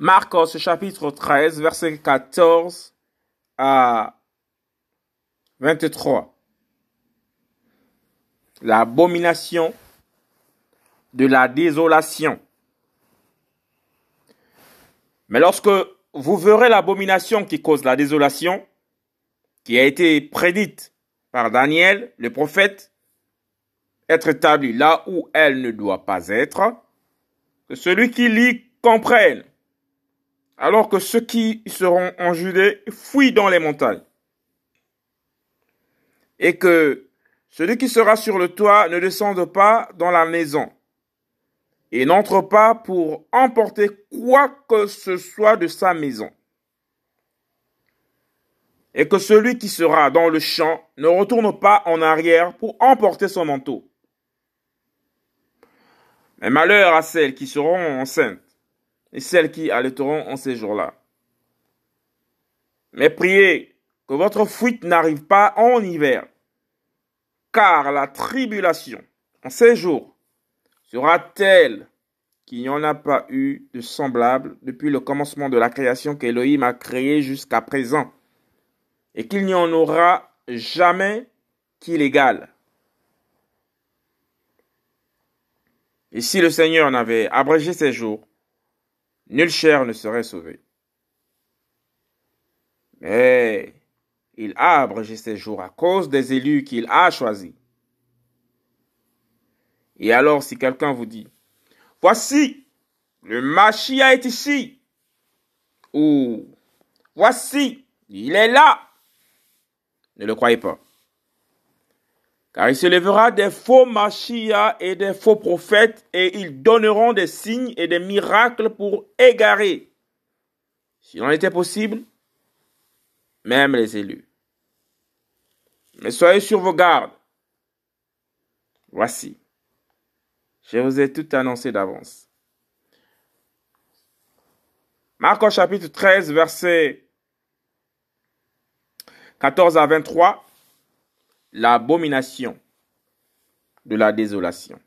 Marcos chapitre 13, verset 14 à 23. L'abomination de la désolation. Mais lorsque vous verrez l'abomination qui cause la désolation, qui a été prédite par Daniel, le prophète, être établie là où elle ne doit pas être, que celui qui lit comprenne, alors que ceux qui seront en Judée fuient dans les montagnes, et que celui qui sera sur le toit ne descende pas dans la maison, et n'entre pas pour emporter quoi que ce soit de sa maison. Et que celui qui sera dans le champ ne retourne pas en arrière pour emporter son manteau. Mais malheur à celles qui seront enceintes et celles qui allaiteront en ces jours-là. Mais priez que votre fuite n'arrive pas en hiver, car la tribulation en ces jours sera telle qu'il n'y en a pas eu de semblable depuis le commencement de la création qu'Élohim a créée jusqu'à présent, et qu'il n'y en aura jamais qui l'égale. Et si le Seigneur n'avait abrégé ses jours, nul chair ne serait sauvé. Mais il a abrégé ses jours à cause des élus qu'il a choisis. Et alors, si quelqu'un vous dit, voici, le Machia est ici, ou voici, il est là, ne le croyez pas. Car il se lèvera des faux Machia et des faux prophètes, et ils donneront des signes et des miracles pour égarer, s'il en était possible, même les élus. Mais soyez sur vos gardes. Voici, je vous ai tout annoncé d'avance. Marc chapitre 13, verset 14 à 23 l'abomination de la désolation.